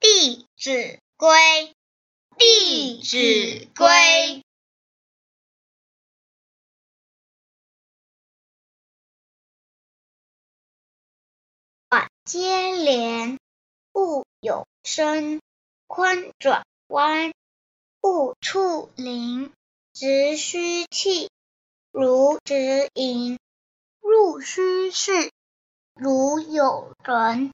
弟子规，弟子规：晚接连，不有声；宽转弯，不触铃；直虚气，如直饮；入虚室，如有人。